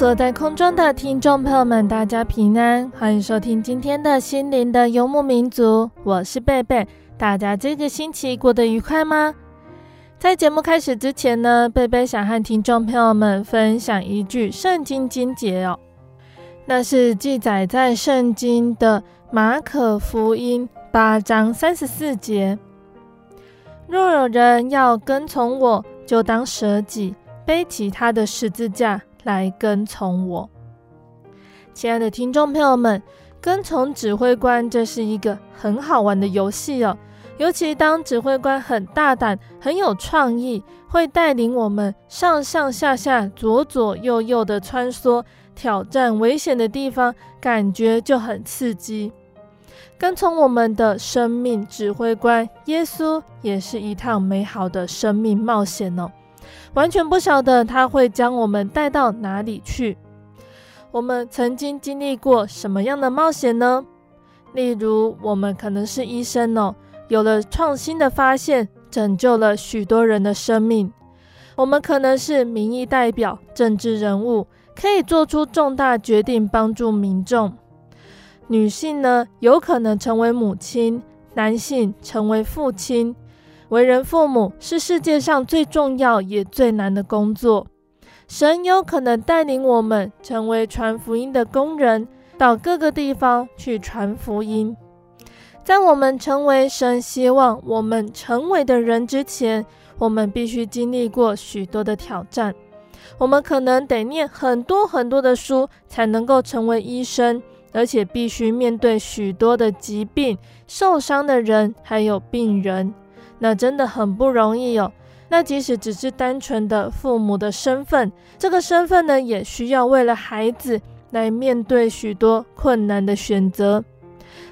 所在空中的听众朋友们，大家平安，欢迎收听今天的心灵的游牧民族，我是贝贝。大家这个星期过得愉快吗？在节目开始之前呢，贝贝想和听众朋友们分享一句圣经经节哦，那是记载在圣经的马可福音八章三十四节：若有人要跟从我，就当舍己，背起他的十字架。来跟从我，亲爱的听众朋友们，跟从指挥官这是一个很好玩的游戏哦。尤其当指挥官很大胆、很有创意，会带领我们上上下下、左左右右的穿梭，挑战危险的地方，感觉就很刺激。跟从我们的生命指挥官耶稣，也是一趟美好的生命冒险哦。完全不晓得他会将我们带到哪里去。我们曾经经历过什么样的冒险呢？例如，我们可能是医生哦，有了创新的发现，拯救了许多人的生命。我们可能是民意代表、政治人物，可以做出重大决定，帮助民众。女性呢，有可能成为母亲；男性成为父亲。为人父母是世界上最重要也最难的工作。神有可能带领我们成为传福音的工人，到各个地方去传福音。在我们成为神希望我们成为的人之前，我们必须经历过许多的挑战。我们可能得念很多很多的书，才能够成为医生，而且必须面对许多的疾病、受伤的人，还有病人。那真的很不容易哦。那即使只是单纯的父母的身份，这个身份呢，也需要为了孩子来面对许多困难的选择。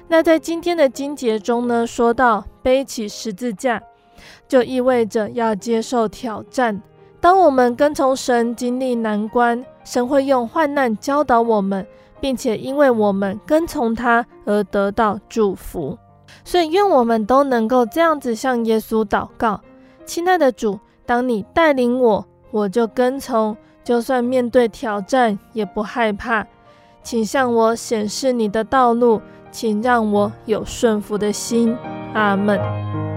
那在今天的经节中呢，说到背起十字架，就意味着要接受挑战。当我们跟从神经历难关，神会用患难教导我们，并且因为我们跟从他而得到祝福。所以，愿我们都能够这样子向耶稣祷告：亲爱的主，当你带领我，我就跟从；就算面对挑战，也不害怕。请向我显示你的道路，请让我有顺服的心。阿门。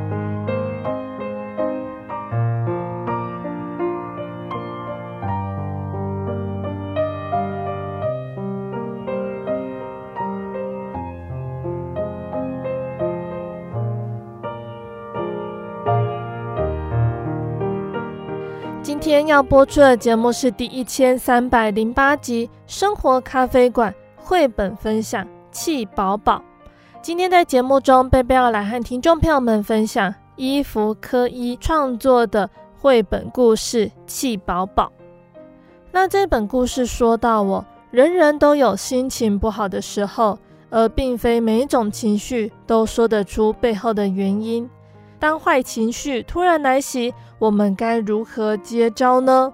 今天要播出的节目是第一千三百零八集《生活咖啡馆》绘本分享《气宝宝》。今天在节目中，贝贝要来和听众朋友们分享伊芙柯伊创作的绘本故事《气宝宝》。那这本故事说到，我人人都有心情不好的时候，而并非每一种情绪都说得出背后的原因。当坏情绪突然来袭，我们该如何接招呢？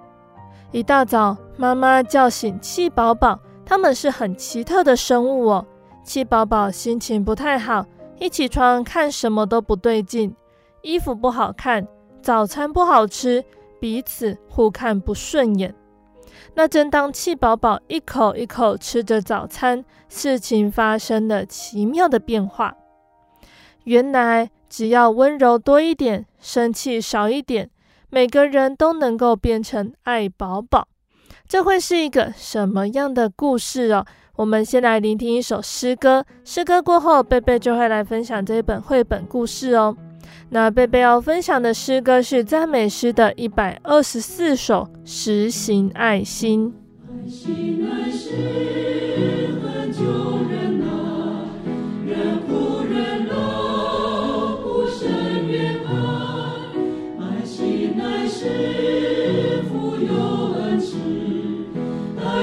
一大早，妈妈叫醒气宝宝，他们是很奇特的生物哦。气宝宝心情不太好，一起床看什么都不对劲。衣服不好看，早餐不好吃，彼此互看不顺眼。那正当气宝宝一口一口吃着早餐，事情发生了奇妙的变化。原来，只要温柔多一点，生气少一点，每个人都能够变成爱宝宝。这会是一个什么样的故事哦？我们先来聆听一首诗歌，诗歌过后，贝贝就会来分享这一本绘本故事哦。那贝贝要分享的诗歌是赞美诗的一百二十四首，实行爱心。爱心，爱心，恒久忍耐，忍苦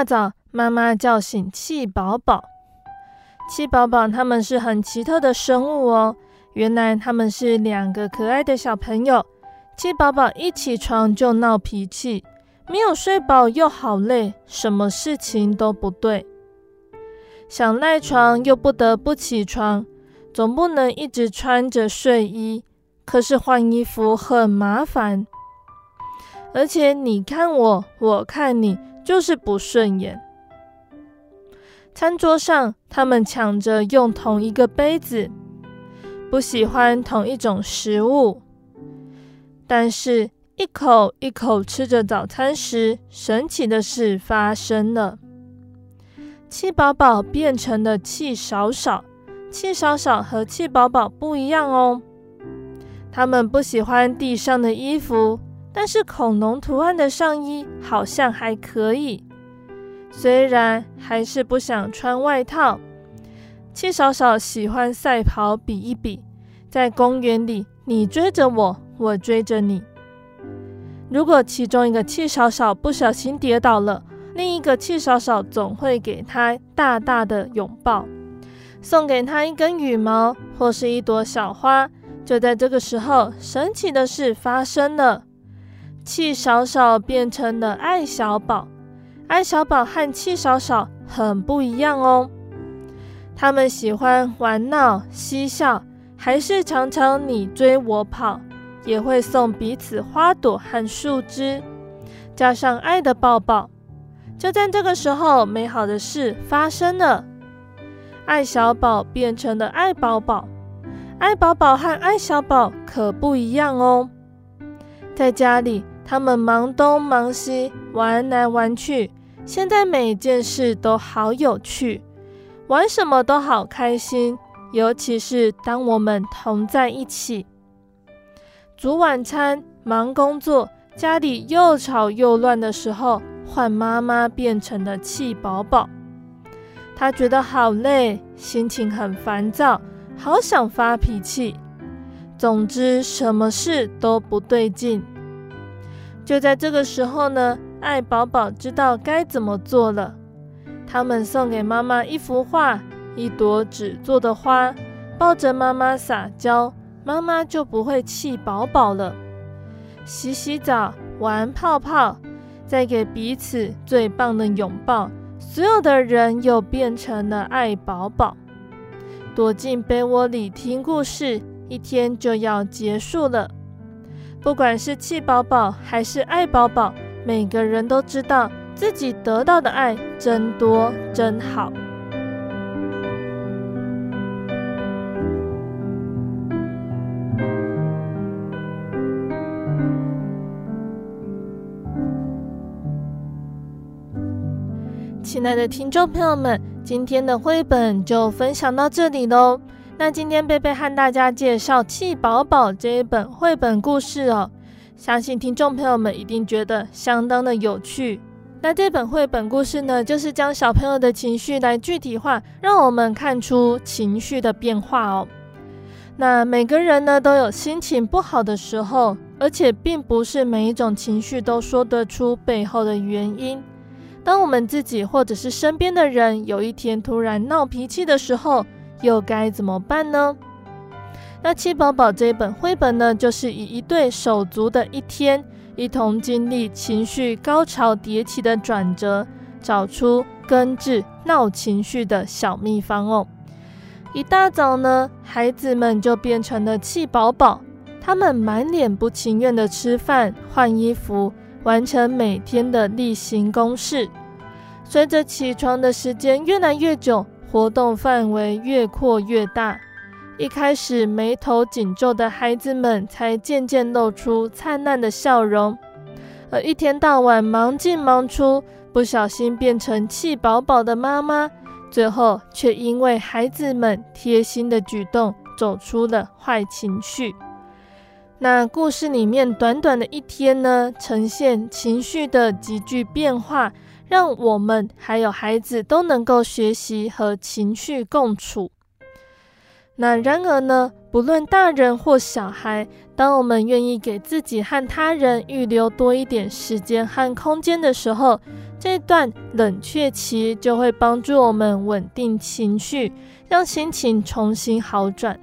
大早，妈妈叫醒气宝宝。气宝宝他们是很奇特的生物哦。原来他们是两个可爱的小朋友。气宝宝一起床就闹脾气，没有睡饱又好累，什么事情都不对。想赖床又不得不起床，总不能一直穿着睡衣。可是换衣服很麻烦，而且你看我，我看你。就是不顺眼。餐桌上，他们抢着用同一个杯子，不喜欢同一种食物。但是，一口一口吃着早餐时，神奇的事发生了：气宝宝变成了气少少。气少少和气宝宝不一样哦。他们不喜欢地上的衣服。但是恐龙图案的上衣好像还可以，虽然还是不想穿外套。气少少喜欢赛跑比一比，在公园里你追着我，我追着你。如果其中一个气少少不小心跌倒了，另一个气少少总会给他大大的拥抱，送给他一根羽毛或是一朵小花。就在这个时候，神奇的事发生了，气少少变成了爱小宝。爱小宝和气少少很不一样哦，他们喜欢玩闹嬉笑，还是常常你追我跑，也会送彼此花朵和树枝，加上爱的抱抱。就在这个时候，美好的事发生了，爱小宝变成了爱宝宝。爱宝宝和爱小宝可不一样哦。在家里，他们忙东忙西，玩来玩去。现在每件事都好有趣，玩什么都好开心。尤其是当我们同在一起，煮晚餐、忙工作，家里又吵又乱的时候，换妈妈变成了气宝宝。她觉得好累，心情很烦躁。好想发脾气，总之什么事都不对劲。就在这个时候呢，爱宝宝知道该怎么做了。他们送给妈妈一幅画，一朵纸做的花，抱着妈妈撒娇，妈妈就不会气宝宝了。洗洗澡，玩泡泡，再给彼此最棒的拥抱，所有的人又变成了爱宝宝。躲进被窝里听故事，一天就要结束了。不管是气宝宝还是爱宝宝，每个人都知道自己得到的爱真多真好。亲爱的听众朋友们。今天的绘本就分享到这里喽。那今天贝贝和大家介绍《气宝宝》这一本绘本故事哦，相信听众朋友们一定觉得相当的有趣。那这本绘本故事呢，就是将小朋友的情绪来具体化，让我们看出情绪的变化哦。那每个人呢都有心情不好的时候，而且并不是每一种情绪都说得出背后的原因。当我们自己或者是身边的人有一天突然闹脾气的时候，又该怎么办呢？那《气宝宝》这一本绘本呢，就是以一对手足的一天，一同经历情绪高潮迭起的转折，找出根治闹情绪的小秘方哦。一大早呢，孩子们就变成了气宝宝，他们满脸不情愿的吃饭、换衣服。完成每天的例行公事，随着起床的时间越来越久，活动范围越扩越大。一开始眉头紧皱的孩子们，才渐渐露出灿烂的笑容。而一天到晚忙进忙出，不小心变成气宝宝的妈妈，最后却因为孩子们贴心的举动，走出了坏情绪。那故事里面短短的一天呢，呈现情绪的急剧变化，让我们还有孩子都能够学习和情绪共处。那然而呢，不论大人或小孩，当我们愿意给自己和他人预留多一点时间和空间的时候，这段冷却期就会帮助我们稳定情绪，让心情重新好转。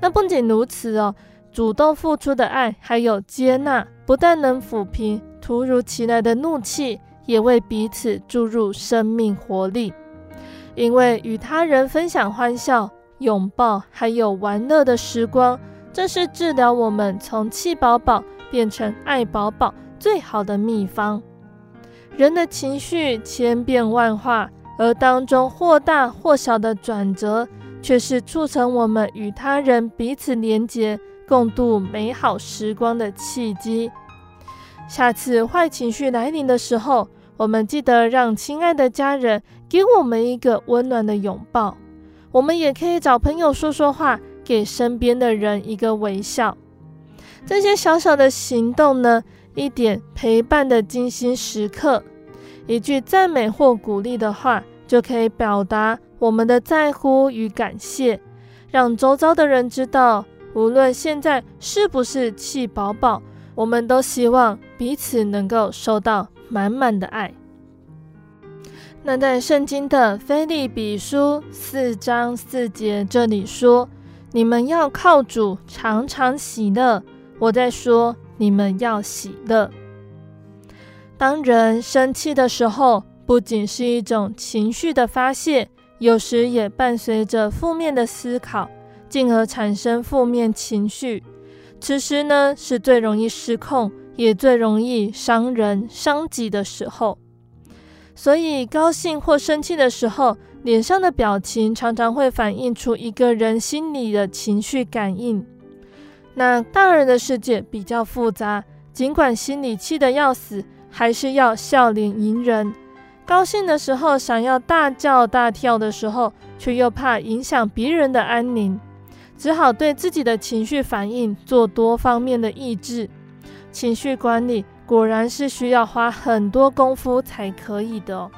那不仅如此哦。主动付出的爱，还有接纳，不但能抚平突如其来的怒气，也为彼此注入生命活力。因为与他人分享欢笑、拥抱，还有玩乐的时光，这是治疗我们从气宝宝变成爱宝宝最好的秘方。人的情绪千变万化，而当中或大或小的转折，却是促成我们与他人彼此连结。共度美好时光的契机。下次坏情绪来临的时候，我们记得让亲爱的家人给我们一个温暖的拥抱。我们也可以找朋友说说话，给身边的人一个微笑。这些小小的行动呢，一点陪伴的精心时刻，一句赞美或鼓励的话，就可以表达我们的在乎与感谢，让周遭的人知道。无论现在是不是气饱饱，我们都希望彼此能够收到满满的爱。那在圣经的腓利比书四章四节这里说：“你们要靠主常常喜乐。”我在说，你们要喜乐。当人生气的时候，不仅是一种情绪的发泄，有时也伴随着负面的思考，进而产生负面情绪。此时呢，是最容易失控，也最容易伤人伤己的时候。所以，高兴或生气的时候，脸上的表情常常会反映出一个人心里的情绪感应。那大人的世界比较复杂，尽管心里气得要死，还是要笑脸迎人。高兴的时候想要大叫大跳的时候，却又怕影响别人的安宁，只好对自己的情绪反应做多方面的抑制。情绪管理。果然是需要花很多功夫才可以的哦。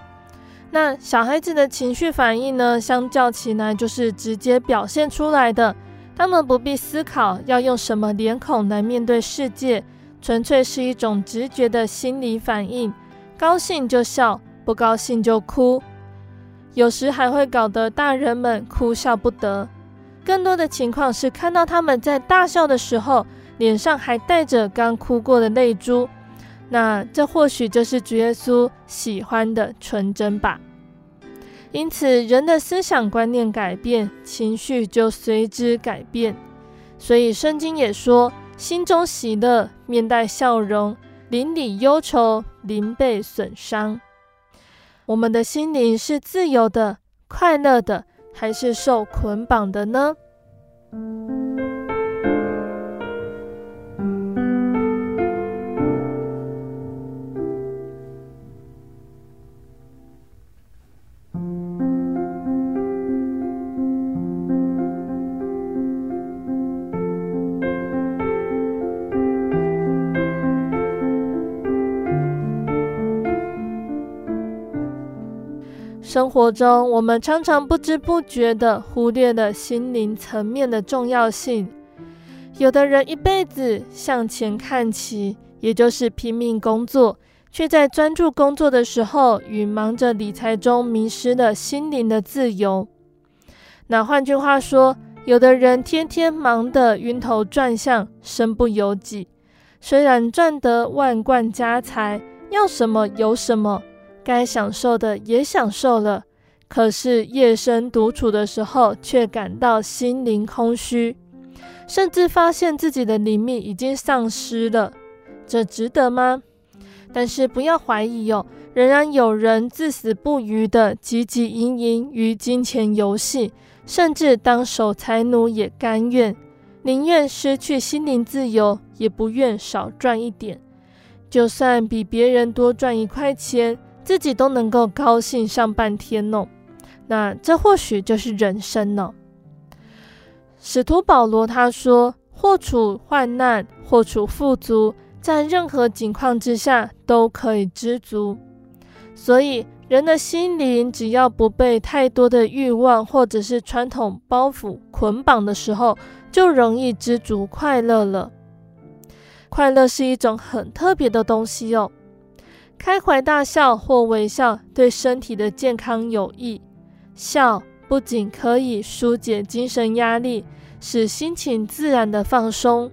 那小孩子的情绪反应呢，相较起来就是直接表现出来的，他们不必思考要用什么脸孔来面对世界，纯粹是一种直觉的心理反应，高兴就笑，不高兴就哭，有时还会搞得大人们哭笑不得。更多的情况是看到他们在大笑的时候，脸上还带着刚哭过的泪珠。那这或许就是主耶稣喜欢的纯真吧。因此，人的思想观念改变，情绪就随之改变。所以，圣经也说：“心中喜乐，面带笑容；灵里忧愁，灵被损伤。”我们的心灵是自由的、快乐的，还是受捆绑的呢？生活中，我们常常不知不觉地忽略了心灵层面的重要性。有的人一辈子向前看齐，也就是拼命工作，却在专注工作的时候与忙着理财中迷失了心灵的自由。那换句话说，有的人天天忙得晕头转向，身不由己，虽然赚得万贯家财，要什么有什么。该享受的也享受了，可是夜深独处的时候，却感到心灵空虚，甚至发现自己的灵命已经丧失了，这值得吗？但是不要怀疑哦，仍然有人至死不渝的汲汲营营于金钱游戏，甚至当守财奴也甘愿，宁愿失去心灵自由，也不愿少赚一点，就算比别人多赚一块钱。自己都能够高兴上半天哦，那这或许就是人生呢。使徒保罗他说：“或处患难，或处富足，在任何境况之下都可以知足。”所以，人的心灵只要不被太多的欲望或者是传统包袱捆绑的时候，就容易知足快乐了。快乐是一种很特别的东西哦。开怀大笑或微笑对身体的健康有益。笑不仅可以纾解精神压力，使心情自然的放松。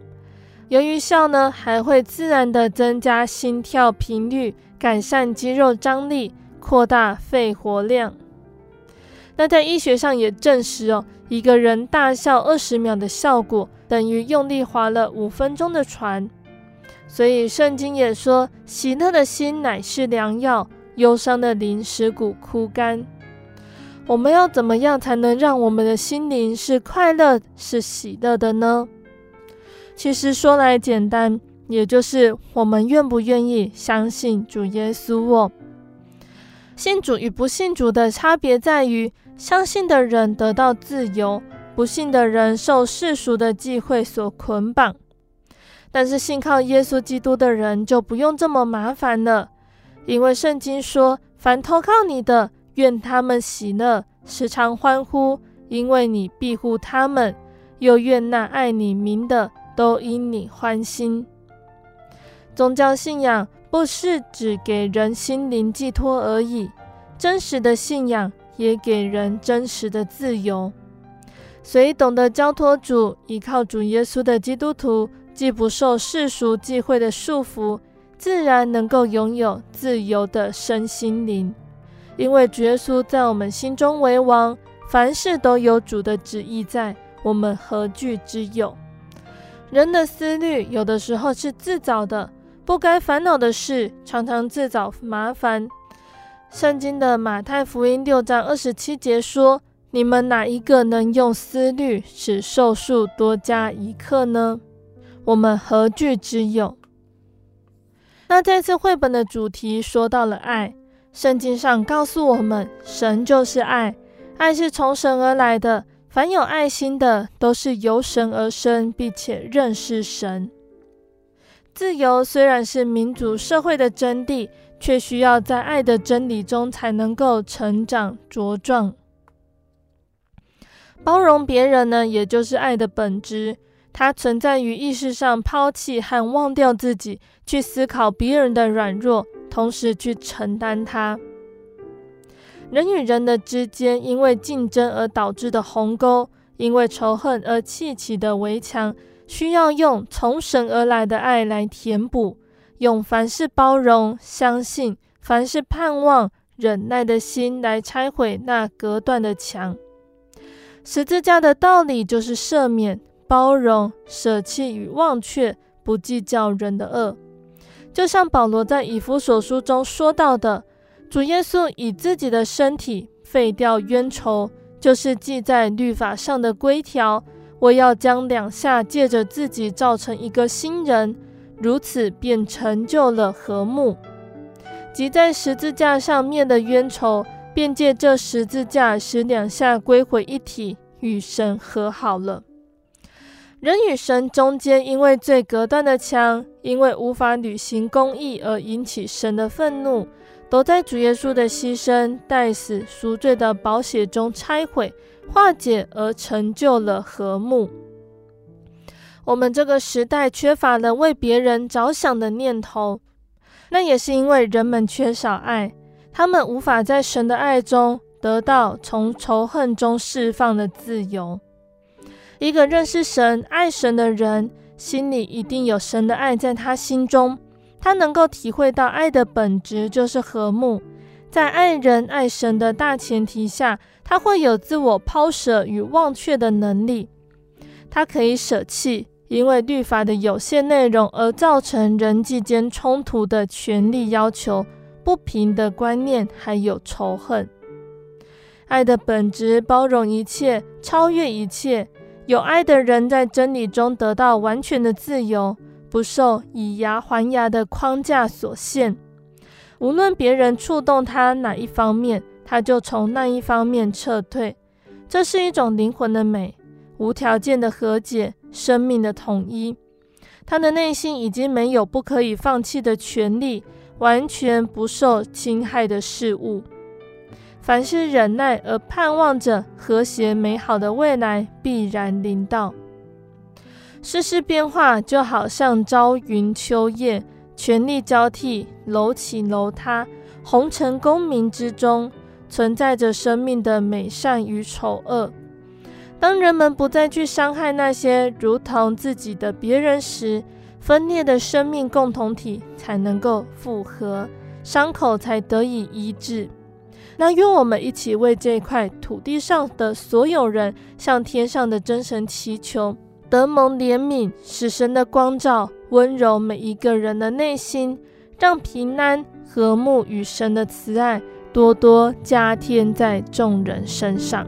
由于笑呢，还会自然的增加心跳频率，改善肌肉张力，扩大肺活量。那在医学上也证实哦，一个人大笑二十秒的效果，等于用力划了五分钟的船。所以圣经也说：“喜乐的心乃是良药，忧伤的灵使骨枯干。”我们要怎么样才能让我们的心灵是快乐、是喜乐的呢？其实说来简单，也就是我们愿不愿意相信主耶稣哦。信主与不信主的差别在于，相信的人得到自由，不信的人受世俗的忌讳所捆绑。但是信靠耶稣基督的人就不用这么麻烦了，因为圣经说：“凡投靠你的，愿他们喜乐，时常欢呼，因为你庇护他们；又愿那爱你名的都因你欢心。”宗教信仰不是只给人心灵寄托而已，真实的信仰也给人真实的自由。所以，懂得交托主、依靠主耶稣的基督徒，既不受世俗忌讳的束缚，自然能够拥有自由的身心灵。因为主耶稣在我们心中为王，凡事都有主的旨意在，我们何惧之有？人的思虑有的时候是自找的，不该烦恼的事，常常自找麻烦。圣经的马太福音六章二十七节说：“你们哪一个能用思虑使寿数多加一刻呢？”我们何惧之有？那这次绘本的主题说到了爱。圣经上告诉我们，神就是爱，爱是从神而来的。凡有爱心的，都是由神而生，并且认识神。自由虽然是民主社会的真谛，却需要在爱的真理中才能够成长茁壮。包容别人呢，也就是爱的本质。它存在于意识上抛弃和忘掉自己，去思考别人的软弱。同时去承担它。人与人的之间，因为竞争而导致的鸿沟，因为仇恨而砌起的围墙，需要用从神而来的爱来填补，用凡事包容、相信、凡事盼望、忍耐的心来拆毁那隔断的墙。十字架的道理就是赦免、包容、舍弃与忘却，不计较人的恶。就像保罗在以弗所书中说到的，主耶稣以自己的身体废掉冤仇，就是记在律法上的规条。我要将两下借着自己造成一个新人，如此便成就了和睦。即在十字架上面的冤仇，便借这十字架使两下归回一体，与神和好了。人与神中间因为罪隔断的墙，因为无法履行公义而引起神的愤怒，都在主耶稣的牺牲、代死、赎罪的宝血中拆毁、化解而成就了和睦。我们这个时代缺乏了为别人着想的念头，那也是因为人们缺少爱，他们无法在神的爱中得到从仇恨中释放的自由。一个认识神、爱神的人，心里一定有神的爱在他心中。他能够体会到爱的本质就是和睦。在爱人、爱神的大前提下，他会有自我抛舍与忘却的能力。他可以舍弃因为律法的有限内容而造成人际间冲突的权力要求、不平的观念，还有仇恨。爱的本质包容一切，超越一切。有爱的人在真理中得到完全的自由，不受以牙还牙的框架所限。无论别人触动他哪一方面，他就从那一方面撤退。这是一种灵魂的美，无条件的和解，生命的统一。他的内心已经没有不可以放弃的权利，完全不受侵害的事物。凡是忍耐而盼望着和谐美好的未来，必然临到。世事变化就好像朝云秋叶，权力交替，楼起楼塌，红尘功名之中，存在着生命的美善与丑恶。当人们不再去伤害那些如同自己的别人时，分裂的生命共同体才能够复合，伤口才得以医治。那愿我们一起为这块土地上的所有人，向天上的真神祈求，德蒙怜悯，使神的光照温柔每一个人的内心，让平安、和睦与神的慈爱多多加添在众人身上。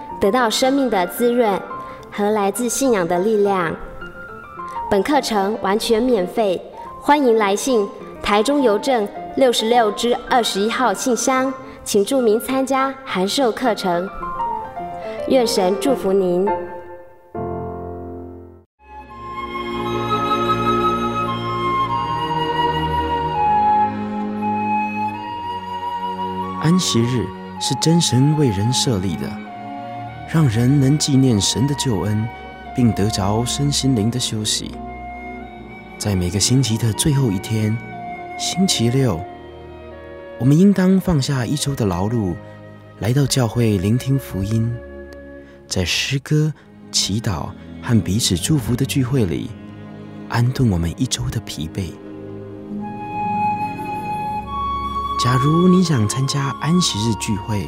得到生命的滋润和来自信仰的力量。本课程完全免费，欢迎来信台中邮政六十六之二十一号信箱，请注明参加函授课程。愿神祝福您。安息日是真神为人设立的，让人能纪念神的救恩，并得着身心灵的休息。在每个星期的最后一天，星期六，我们应当放下一周的劳碌，来到教会聆听福音，在诗歌、祈祷和彼此祝福的聚会里，安顿我们一周的疲惫。假如你想参加安息日聚会，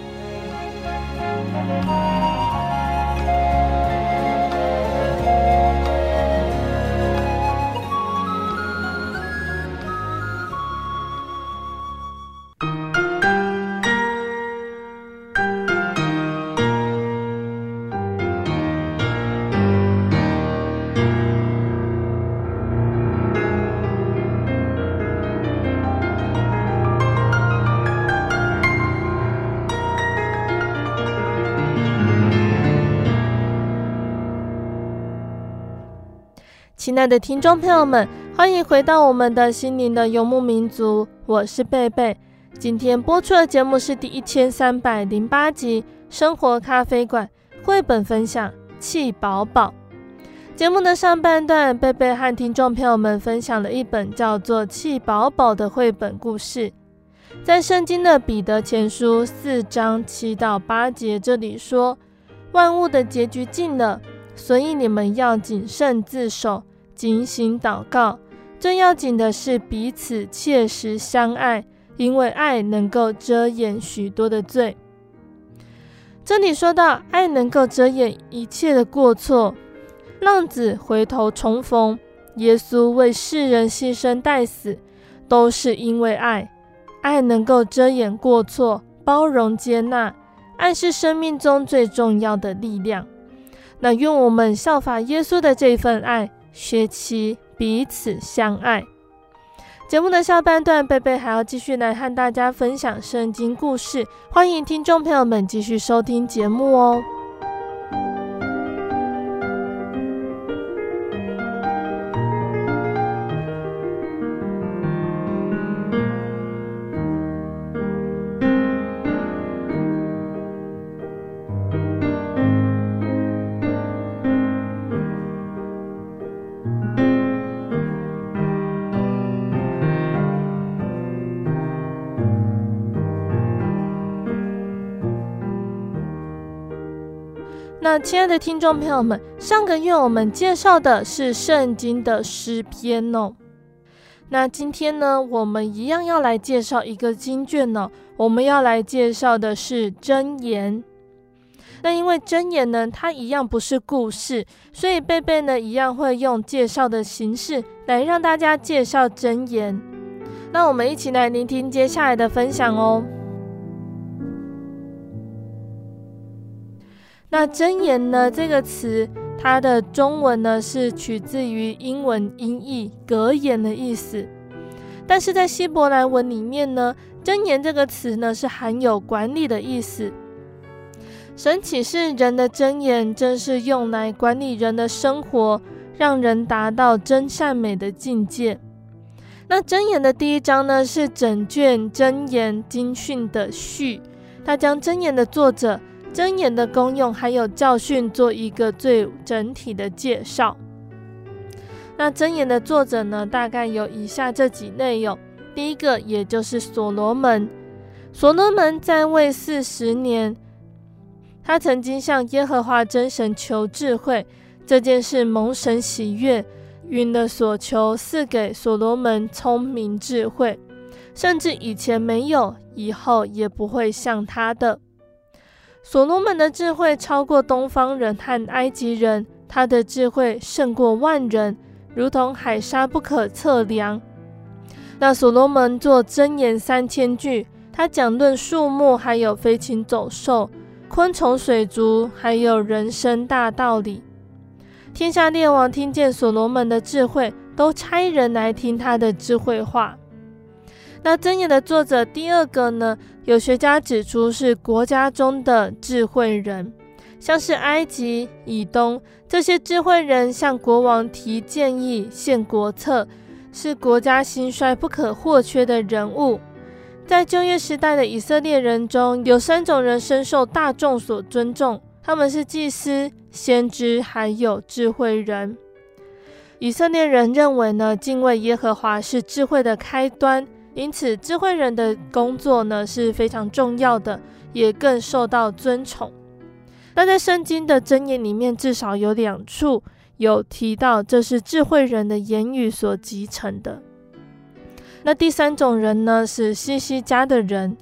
亲爱的听众朋友们，欢迎回到我们的心灵的游牧民族，我是贝贝。今天播出的节目是第一千三百零八集《生活咖啡馆》绘本分享《气宝宝》。节目的上半段，贝贝和听众朋友们分享了一本叫做《气宝宝》的绘本故事。在圣经的彼得前书四章七到八节，这里说：“万物的结局近了，所以你们要谨慎自守。”警醒祷告，最要紧的是彼此切实相爱，因为爱能够遮掩许多的罪。这里说到，爱能够遮掩一切的过错。浪子回头重逢，耶稣为世人牺牲代死，都是因为爱。爱能够遮掩过错，包容接纳。爱是生命中最重要的力量。那愿我们效法耶稣的这份爱。学期彼此相爱。节目的下半段，贝贝还要继续来和大家分享圣经故事，欢迎听众朋友们继续收听节目哦。那亲爱的听众朋友们，上个月我们介绍的是圣经的诗篇哦。那今天呢，我们一样要来介绍一个经卷呢。我们要来介绍的是箴言。那因为箴言呢，它一样不是故事，所以贝贝呢一样会用介绍的形式来让大家介绍箴言。那我们一起来聆听接下来的分享哦。那箴言呢？这个词，它的中文呢是取自于英文音译“格言”的意思，但是在希伯来文里面呢，“箴言”这个词呢是含有管理的意思。神启示人的箴言，正是用来管理人的生活，让人达到真善美的境界。那箴言的第一章呢，是整卷箴言经训的序，它将箴言的作者。箴言的功用还有教训，做一个最整体的介绍。那箴言的作者呢，大概有以下这几内容。第一个，也就是所罗门。所罗门在位四十年，他曾经向耶和华真神求智慧，这件事蒙神喜悦，允了所求，赐给所罗门聪明智慧，甚至以前没有，以后也不会像他的。所罗门的智慧超过东方人和埃及人，他的智慧胜过万人，如同海沙不可测量。那所罗门作箴言三千句，他讲论树木，还有飞禽走兽、昆虫水族，还有人生大道理。天下列王听见所罗门的智慧，都差人来听他的智慧话。那箴言的作者第二个呢？有学家指出是国家中的智慧人，像是埃及、以东这些智慧人向国王提建议、献国策，是国家兴衰不可或缺的人物。在旧约时代的以色列人中，有三种人深受大众所尊重，他们是祭司、先知，还有智慧人。以色列人认为呢，敬畏耶和华是智慧的开端。因此，智慧人的工作呢是非常重要的，也更受到尊崇。那在圣经的箴言里面，至少有两处有提到，这是智慧人的言语所集成的。那第三种人呢，是西西家的人。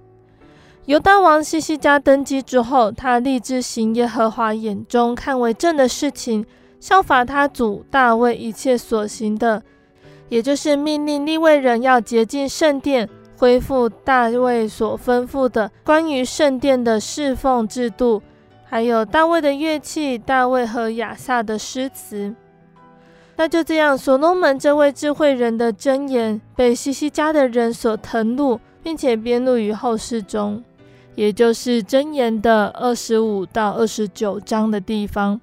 犹大王西西家登基之后，他立志行耶和华眼中看为正的事情，效法他祖大卫一切所行的。也就是命令利未人要洁净圣殿，恢复大卫所吩咐的关于圣殿的侍奉制度，还有大卫的乐器，大卫和亚萨的诗词。那就这样，所罗门这位智慧人的箴言被西西家的人所誊录，并且编录于后世中，也就是箴言的二十五到二十九章的地方。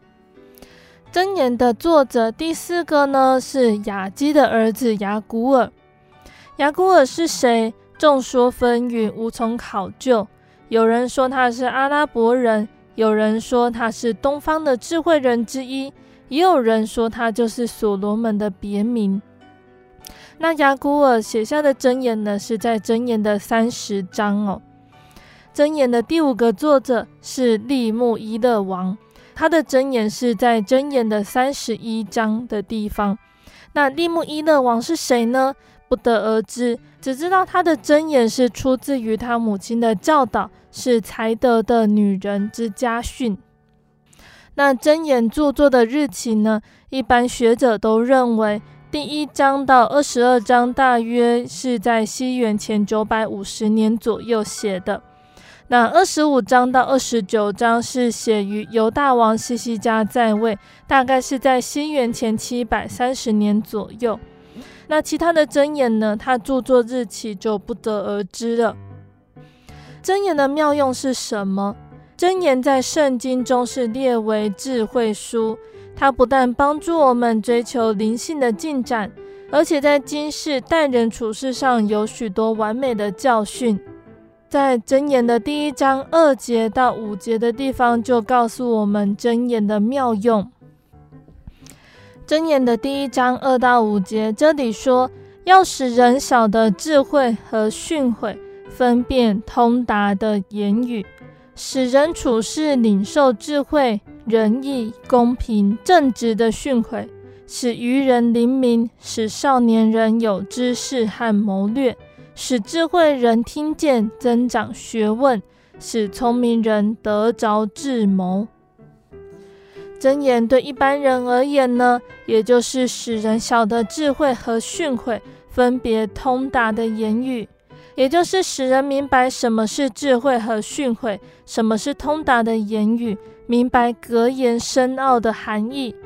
箴言的作者第四个呢，是雅基的儿子雅古尔。雅古尔是谁？众说纷纭，无从考究。有人说他是阿拉伯人，有人说他是东方的智慧人之一，也有人说他就是所罗门的别名。那雅古尔写下的箴言呢，是在箴言的三十章哦。箴言的第五个作者是利木伊勒王。他的箴言是在箴言的三十一章的地方。那利木伊勒王是谁呢？不得而知，只知道他的箴言是出自于他母亲的教导，是才德的女人之家训。那箴言著作的日期呢？一般学者都认为，第一章到二十二章大约是在西元前九百五十年左右写的。那二十五章到二十九章是写于犹大王希西家在位，大概是在新元前七百三十年左右。那其他的箴言呢？他著作日期就不得而知了。箴言的妙用是什么？箴言在圣经中是列为智慧书，它不但帮助我们追求灵性的进展，而且在今世待人处事上有许多完美的教训。在箴言的第一章二节到五节的地方，就告诉我们箴言的妙用。箴言的第一章二到五节，这里说要使人晓得智慧和训诲，分辨通达的言语，使人处事领受智慧，仁义、公平、正直的训诲，使愚人灵明，使少年人有知识和谋略，使智慧人听见，增长学问，使聪明人得着智谋。箴言对一般人而言呢，也就是使人晓得智慧和训诲分别通达的言语，也就是使人明白什么是智慧和训诲，什么是通达的言语，明白格言深奥的含义。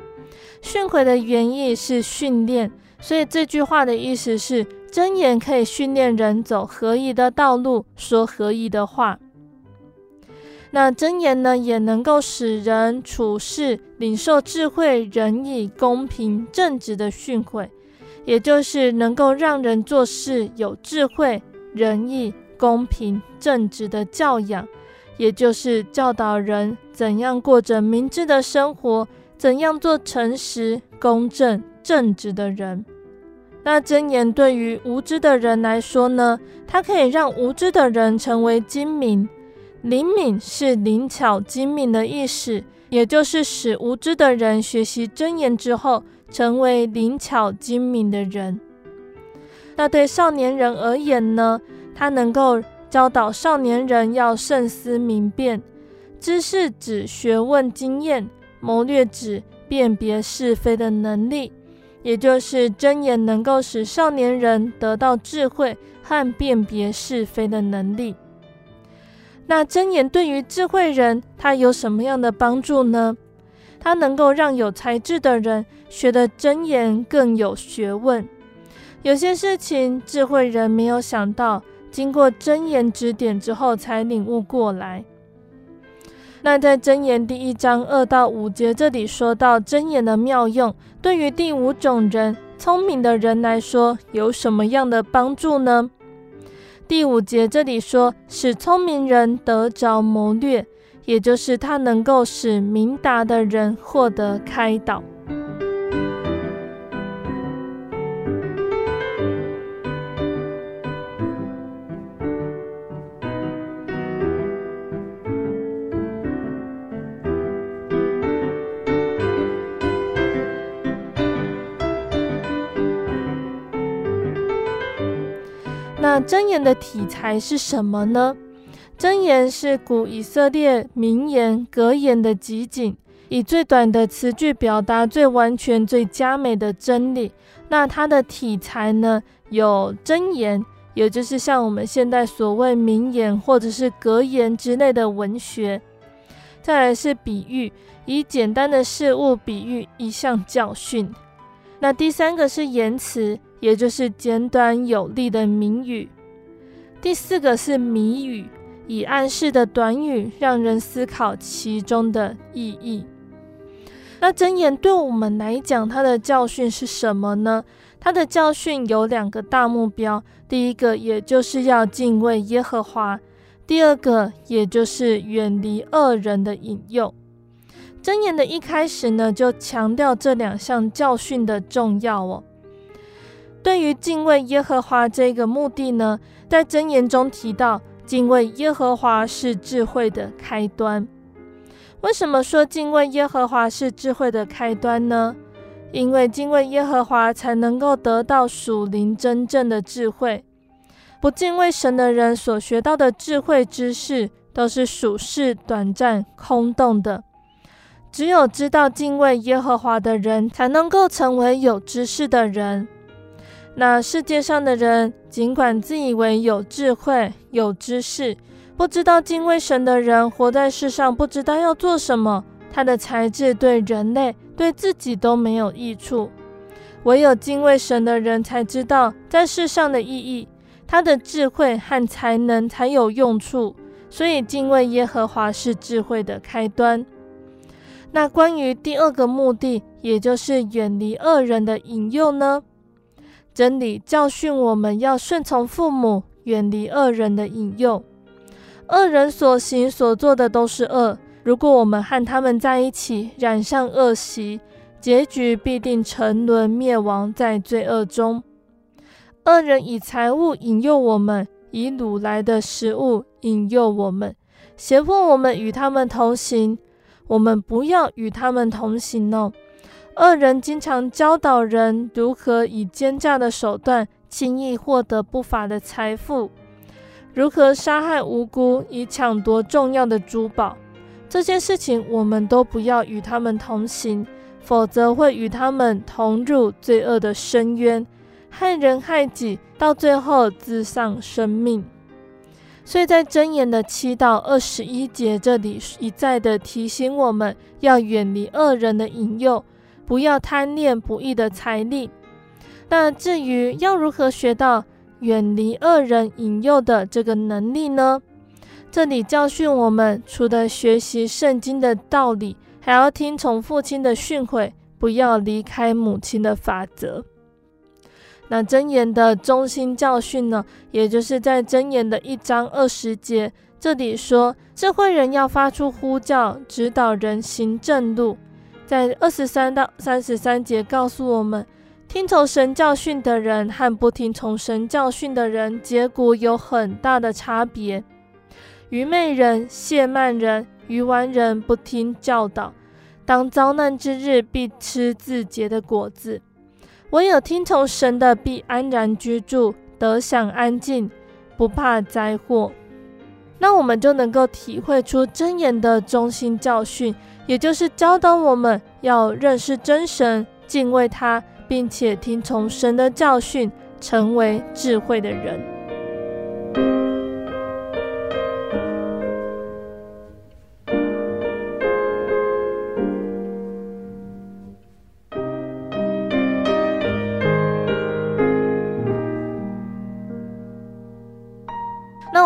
训诲的原意是训练，所以这句话的意思是，真言可以训练人走合宜的道路，说合宜的话。那真言呢，也能够使人处事领受智慧、仁义、公平、正直的训诲，也就是能够让人做事有智慧、仁义、公平、正直的教养，也就是教导人怎样过着明智的生活，怎样做诚实、公正、正直的人。那箴言对于无知的人来说呢，它可以让无知的人成为精明。灵敏是灵巧、精明的意思，也就是使无知的人学习箴言之后，成为灵巧、精明的人。那对少年人而言呢，他能够教导少年人要慎思明辨。知识指学问、经验；谋略指辨别是非的能力，也就是真言能够使少年人得到智慧和辨别是非的能力。那真言对于智慧人，他有什么样的帮助呢？他能够让有才智的人学的真言更有学问。有些事情智慧人没有想到，经过真言指点之后才领悟过来。那在箴言第一章二到五节这里说到箴言的妙用，对于第五种人，聪明的人来说，有什么样的帮助呢？第五节这里说，使聪明人得着谋略，也就是他能够使明达的人获得开导。那箴言的体裁是什么呢？箴言是古以色列名言格言的集锦，以最短的词句表达最完全、最佳美的真理。那它的体裁呢，有箴言，也就是像我们现在所谓名言或者是格言之类的文学。再来是比喻，以简单的事物比喻一项教训。那第三个是言辞。也就是简短有力的谜语。第四个是谜语，以暗示的短语，让人思考其中的意义。那箴言对我们来讲，它的教训是什么呢？它的教训有两个大目标，第一个也就是要敬畏耶和华，第二个也就是远离恶人的引诱。箴言的一开始呢，就强调这两项教训的重要哦。对于敬畏耶和华这个目的呢，在箴言中提到，敬畏耶和华是智慧的开端。为什么说敬畏耶和华是智慧的开端呢？因为敬畏耶和华才能够得到属灵真正的智慧。不敬畏神的人所学到的智慧知识，都是属世、短暂、空洞的。只有知道敬畏耶和华的人，才能够成为有知识的人。那世界上的人，尽管自以为有智慧、有知识，不知道敬畏神的人，活在世上不知道要做什么。他的才智对人类、对自己都没有益处。唯有敬畏神的人才知道在世上的意义，他的智慧和才能才有用处。所以，敬畏耶和华是智慧的开端。那关于第二个目的，也就是远离恶人的引诱呢？真理教训我们要顺从父母，远离恶人的引诱。恶人所行所做的都是恶，如果我们和他们在一起，染上恶习，结局必定沉沦灭亡在罪恶中。恶人以财物引诱我们，以掳来的食物引诱我们，胁迫我们与他们同行。我们不要与他们同行哦。恶人经常教导人如何以奸诈的手段轻易获得不法的财富，如何杀害无辜以抢夺重要的珠宝。这些事情我们都不要与他们同行，否则会与他们同入罪恶的深渊，害人害己，到最后自丧生命。所以在箴言的七到二十一节这里一再的提醒我们要远离恶人的引诱。不要贪恋不义的财力。那至于要如何学到远离恶人引诱的这个能力呢？这里教训我们，除了学习圣经的道理，还要听从父亲的训诲，不要离开母亲的法则。那箴言的中心教训呢，也就是在箴言的一章二十节，这里说，智慧人要发出呼叫，指导人行正路。在二十三到三十三节告诉我们，听从神教训的人和不听从神教训的人，结果有很大的差别。愚昧人、亵慢人、愚顽人不听教导，当遭难之日必吃自结的果子；唯有听从神的，必安然居住，得享安静，不怕灾祸。那我们就能够体会出箴言的中心教训。也就是教导我们要认识真神，敬畏他，并且听从神的教训，成为智慧的人。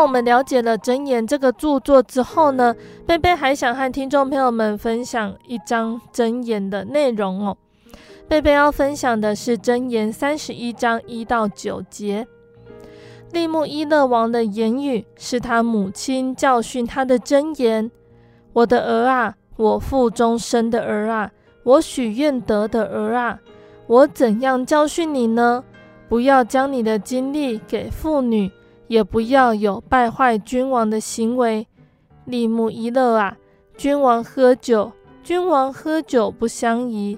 我们了解了箴言这个著作之后呢，贝贝还想和听众朋友们分享一章箴言的内容哦。贝贝要分享的是箴言三十一章一到九节。利木伊勒王的言语是他母亲教训他的箴言：“我的儿啊，我腹中生的儿啊，我许愿得的儿啊，我怎样教训你呢？不要将你的精力给妇女。”也不要有败坏君王的行为。利木一乐啊，君王喝酒，君王喝酒不相宜。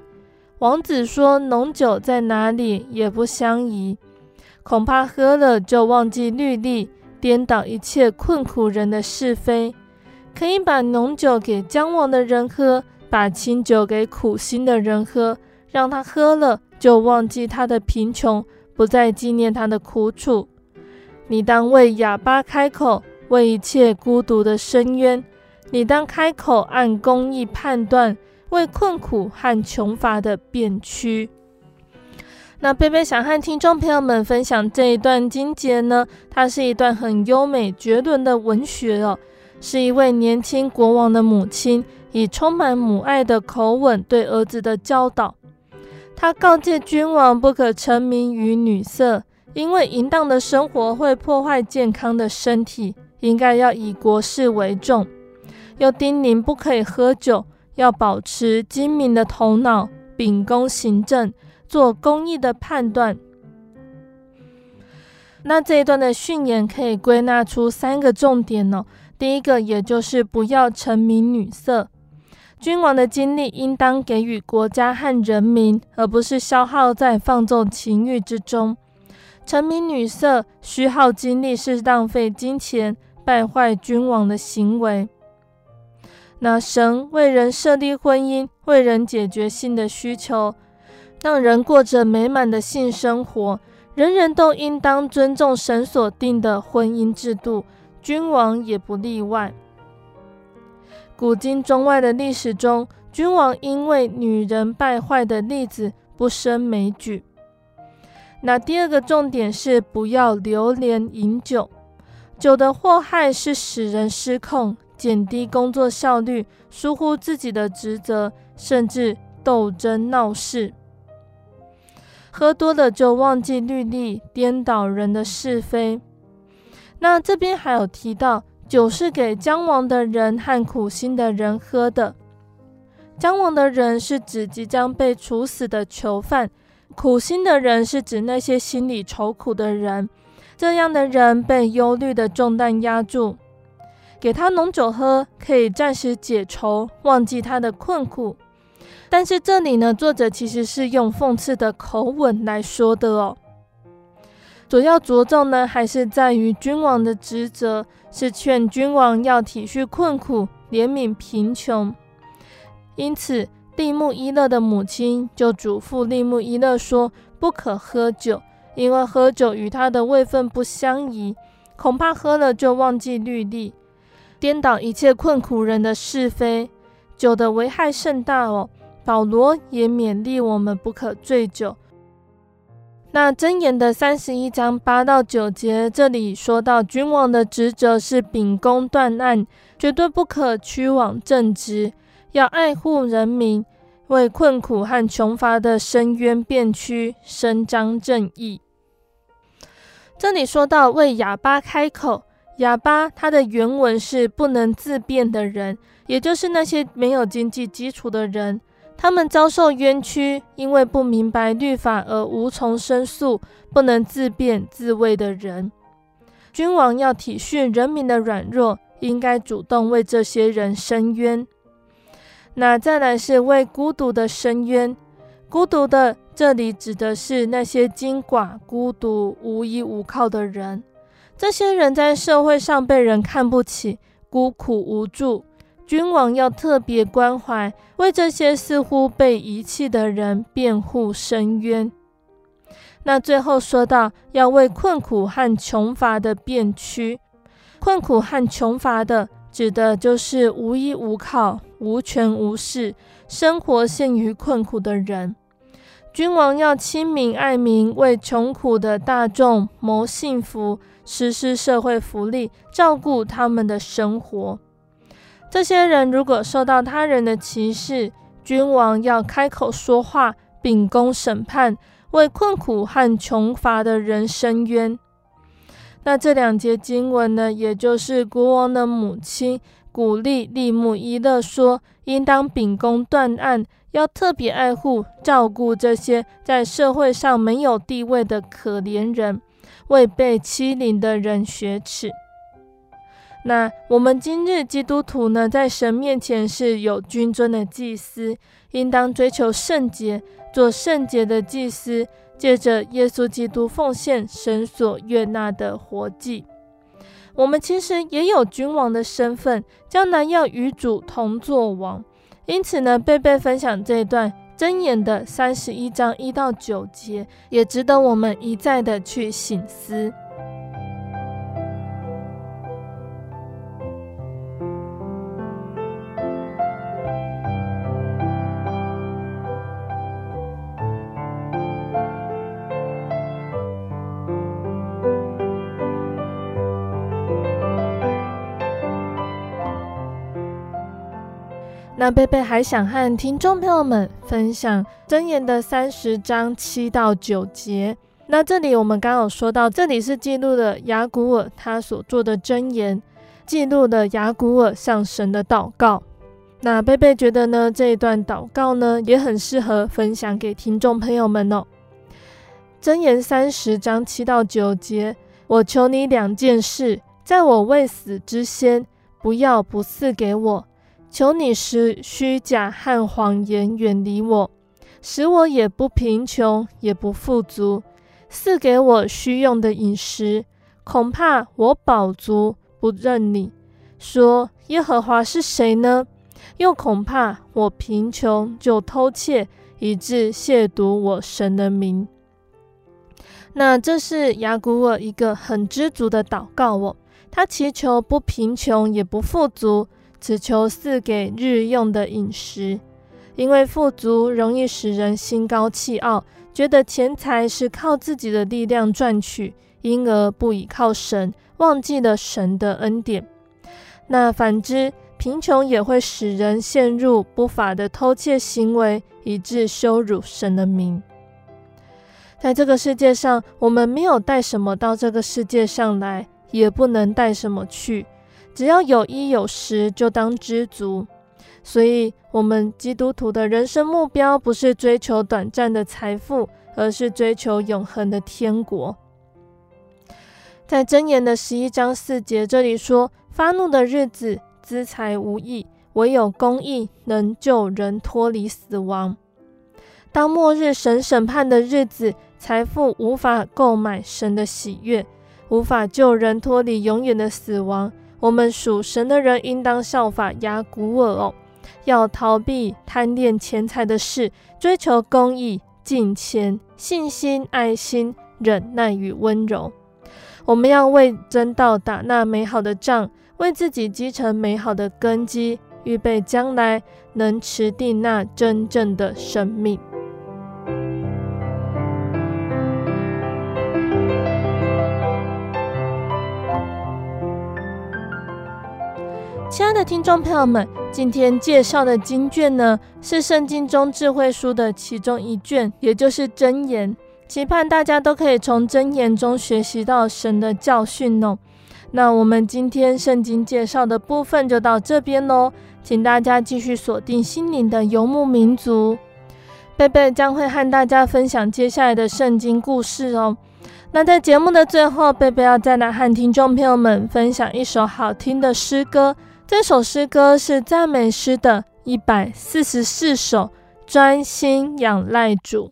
王子说浓酒在哪里也不相宜，恐怕喝了就忘记律例，颠倒一切困苦人的是非。可以把浓酒给将亡的人喝，把清酒给苦心的人喝，让他喝了就忘记他的贫穷，不再纪念他的苦楚。你当为哑巴开口，为一切孤独的深渊；你当开口按公义判断，为困苦和穷乏的辨屈。那贝贝想和听众朋友们分享这一段经节呢，它是一段很优美绝伦的文学哦，是一位年轻国王的母亲以充满母爱的口吻对儿子的教导。他告诫君王不可沉迷于女色。因为淫荡的生活会破坏健康的身体，应该要以国事为重。又叮咛不可以喝酒，要保持精明的头脑，秉公行政，做公义的判断。那这一段的训言可以归纳出三个重点哦。第一个，也就是不要沉迷女色。君王的精力应当给予国家和人民，而不是消耗在放纵情欲之中。沉迷女色、虚耗精力是浪费金钱、败坏君王的行为。那神为人设立婚姻，为人解决性的需求，让人过着美满的性生活。人人都应当尊重神所定的婚姻制度，君王也不例外。古今中外的历史中，君王因为女人败坏的例子不胜枚举。那第二个重点是不要流连饮酒，酒的祸害是使人失控，减低工作效率，疏忽自己的职责，甚至斗争闹事。喝多了就忘记律例，颠倒人的是非。那这边还有提到，酒是给将亡的人和苦心的人喝的。将亡的人是指即将被处死的囚犯。苦心的人是指那些心里愁苦的人，这样的人被忧虑的重担压住。给他浓酒喝，可以暂时解愁，忘记他的困苦。但是这里呢，作者其实是用讽刺的口吻来说的哦。主要着重呢，还是在于君王的职责是劝君王要体恤困苦，怜悯贫穷。因此，利木伊勒的母亲就嘱咐利木伊勒说：“不可喝酒，因为喝酒与他的位分不相宜，恐怕喝了就忘记律例，颠倒一切困苦人的是非。酒的危害甚大哦。”保罗也勉励我们不可醉酒。那箴言的三十一章八到九节，这里说到君王的职责是秉公断案，绝对不可屈枉正直，要爱护人民，为困苦和穷乏的伸冤辩屈，伸张正义。这里说到为哑巴开口，哑巴它的原文是不能自辩的人，也就是那些没有经济基础的人。他们遭受冤屈，因为不明白律法而无从申诉，不能自辩自卫的人。君王要体恤人民的软弱，应该主动为这些人伸冤。那再来是为孤独的伸冤，孤独的这里指的是那些金寡、孤独、无依无靠的人。这些人在社会上被人看不起，孤苦无助。君王要特别关怀，为这些似乎被遗弃的人辩护伸冤。那最后说到，要为困苦和穷乏的辩屈。困苦和穷乏的，指的就是无依无靠、无权无势、生活陷于困苦的人。君王要亲民爱民，为穷苦的大众谋幸福，实施社会福利，照顾他们的生活。这些人如果受到他人的歧视，君王要开口说话，秉公审判，为困苦和穷乏的人伸冤。那这两节经文呢，也就是国王的母亲鼓励利木伊勒说，应当秉公断案，要特别爱护、照顾这些在社会上没有地位的可怜人，为被欺凌的人雪耻。那我们今日基督徒呢，在神面前是有君尊的祭司，应当追求圣洁，做圣洁的祭司，借着耶稣基督奉献神所悦纳的活祭。我们其实也有君王的身份，将来要与主同作王。因此呢，贝贝分享这一段箴言的三十一章一到九节，也值得我们一再的去醒思。那贝贝还想和听众朋友们分享箴言的三十章七到九节。那这里我们刚有说到，这里是记录了雅古尔他所做的箴言，记录了雅古尔向神的祷告。那贝贝觉得呢，这一段祷告呢也很适合分享给听众朋友们哦。箴言三十章七到九节，我求你两件事，在我未死之先，不要不赐给我。求你使虚假和谎言远离我，使我也不贫穷也不富足，赐给我需用的饮食。恐怕我饱足不认你，说耶和华是谁呢？又恐怕我贫穷就偷窃，以致亵渎我神的名。那这是雅古尔一个很知足的祷告哦，他祈求不贫穷也不富足。只求赐给日用的饮食，因为富足容易使人心高气傲，觉得钱财是靠自己的力量赚取，因而不倚靠神，忘记了神的恩典。那反之，贫穷也会使人陷入不法的偷窃行为，以致羞辱神的名。在这个世界上，我们没有带什么到这个世界上来，也不能带什么去。只要有衣有食，就当知足。所以，我们基督徒的人生目标不是追求短暂的财富，而是追求永恒的天国。在箴言的十一章四节这里说：“发怒的日子，资财无益，唯有公义能救人脱离死亡。当末日神审判的日子，财富无法购买神的喜悦，无法救人脱离永远的死亡。我们属神的人应当效法亚古尔哦，要逃避贪恋钱财的事，追求公义、敬虔、信心、爱心、忍耐与温柔。我们要为真道打那美好的仗，为自己积成美好的根基，预备将来能持定那真正的生命。亲爱的听众朋友们，今天介绍的经卷呢，是圣经中智慧书的其中一卷，也就是箴言。期盼大家都可以从箴言中学习到神的教训哦。那我们今天圣经介绍的部分就到这边喽，请大家继续锁定心灵的游牧民族。贝贝将会和大家分享接下来的圣经故事哦。那在节目的最后，贝贝要再来和听众朋友们分享一首好听的诗歌。这首诗歌是赞美诗的一百四十四首，专心仰赖主。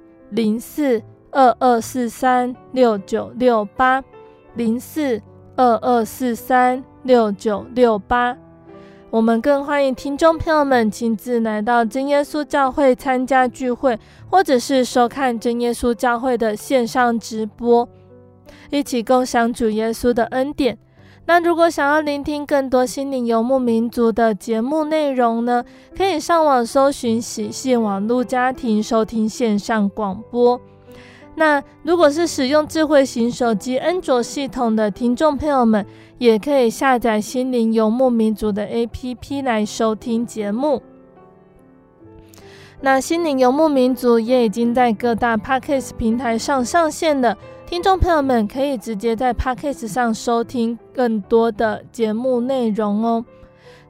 零四二二四三六九六八，零四二二四三六九六八。我们更欢迎听众朋友们亲自来到真耶稣教会参加聚会，或者是收看真耶稣教会的线上直播，一起共享主耶稣的恩典。那如果想要聆听更多心灵游牧民族的节目内容呢，可以上网搜寻喜信网络家庭收听线上广播。那如果是使用智慧型手机安卓系统的听众朋友们，也可以下载心灵游牧民族的 APP 来收听节目。那心灵游牧民族也已经在各大 Podcast 平台上上线了。听众朋友们可以直接在 Podcast 上收听更多的节目内容哦。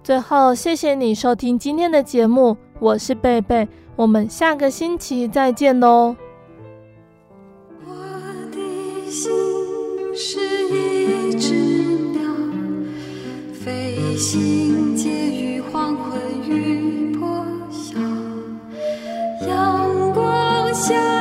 最后，谢谢你收听今天的节目，我是贝贝，我们下个星期再见喽。我的心是一只鸟，飞行介于黄昏与破晓，阳光下。